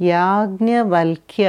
Yajnavalkya